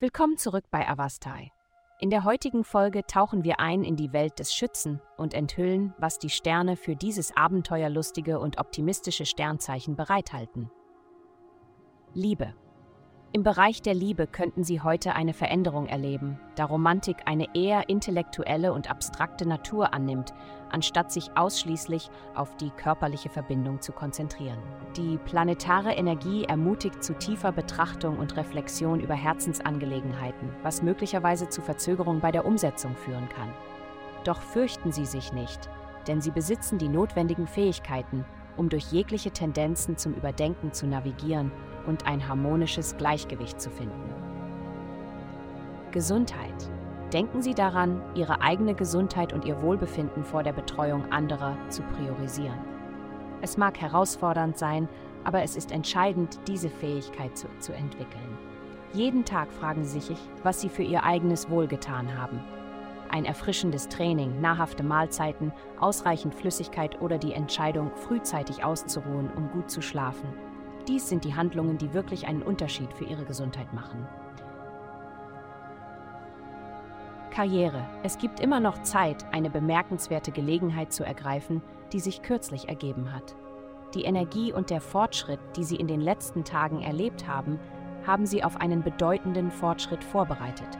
Willkommen zurück bei Avastai. In der heutigen Folge tauchen wir ein in die Welt des Schützen und enthüllen, was die Sterne für dieses abenteuerlustige und optimistische Sternzeichen bereithalten. Liebe. Im Bereich der Liebe könnten Sie heute eine Veränderung erleben, da Romantik eine eher intellektuelle und abstrakte Natur annimmt, anstatt sich ausschließlich auf die körperliche Verbindung zu konzentrieren. Die planetare Energie ermutigt zu tiefer Betrachtung und Reflexion über Herzensangelegenheiten, was möglicherweise zu Verzögerungen bei der Umsetzung führen kann. Doch fürchten Sie sich nicht, denn Sie besitzen die notwendigen Fähigkeiten, um durch jegliche Tendenzen zum Überdenken zu navigieren und ein harmonisches Gleichgewicht zu finden. Gesundheit. Denken Sie daran, Ihre eigene Gesundheit und Ihr Wohlbefinden vor der Betreuung anderer zu priorisieren. Es mag herausfordernd sein, aber es ist entscheidend, diese Fähigkeit zu, zu entwickeln. Jeden Tag fragen Sie sich, was Sie für Ihr eigenes Wohl getan haben. Ein erfrischendes Training, nahrhafte Mahlzeiten, ausreichend Flüssigkeit oder die Entscheidung, frühzeitig auszuruhen, um gut zu schlafen dies sind die Handlungen, die wirklich einen Unterschied für Ihre Gesundheit machen. Karriere. Es gibt immer noch Zeit, eine bemerkenswerte Gelegenheit zu ergreifen, die sich kürzlich ergeben hat. Die Energie und der Fortschritt, die Sie in den letzten Tagen erlebt haben, haben Sie auf einen bedeutenden Fortschritt vorbereitet.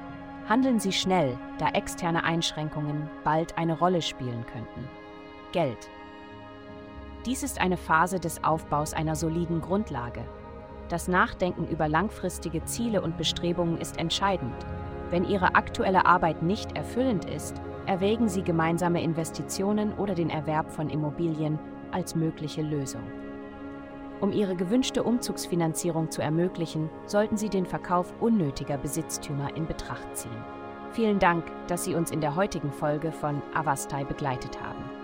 Handeln Sie schnell, da externe Einschränkungen bald eine Rolle spielen könnten. Geld. Dies ist eine Phase des Aufbaus einer soliden Grundlage. Das Nachdenken über langfristige Ziele und Bestrebungen ist entscheidend. Wenn Ihre aktuelle Arbeit nicht erfüllend ist, erwägen Sie gemeinsame Investitionen oder den Erwerb von Immobilien als mögliche Lösung. Um Ihre gewünschte Umzugsfinanzierung zu ermöglichen, sollten Sie den Verkauf unnötiger Besitztümer in Betracht ziehen. Vielen Dank, dass Sie uns in der heutigen Folge von Avastai begleitet haben.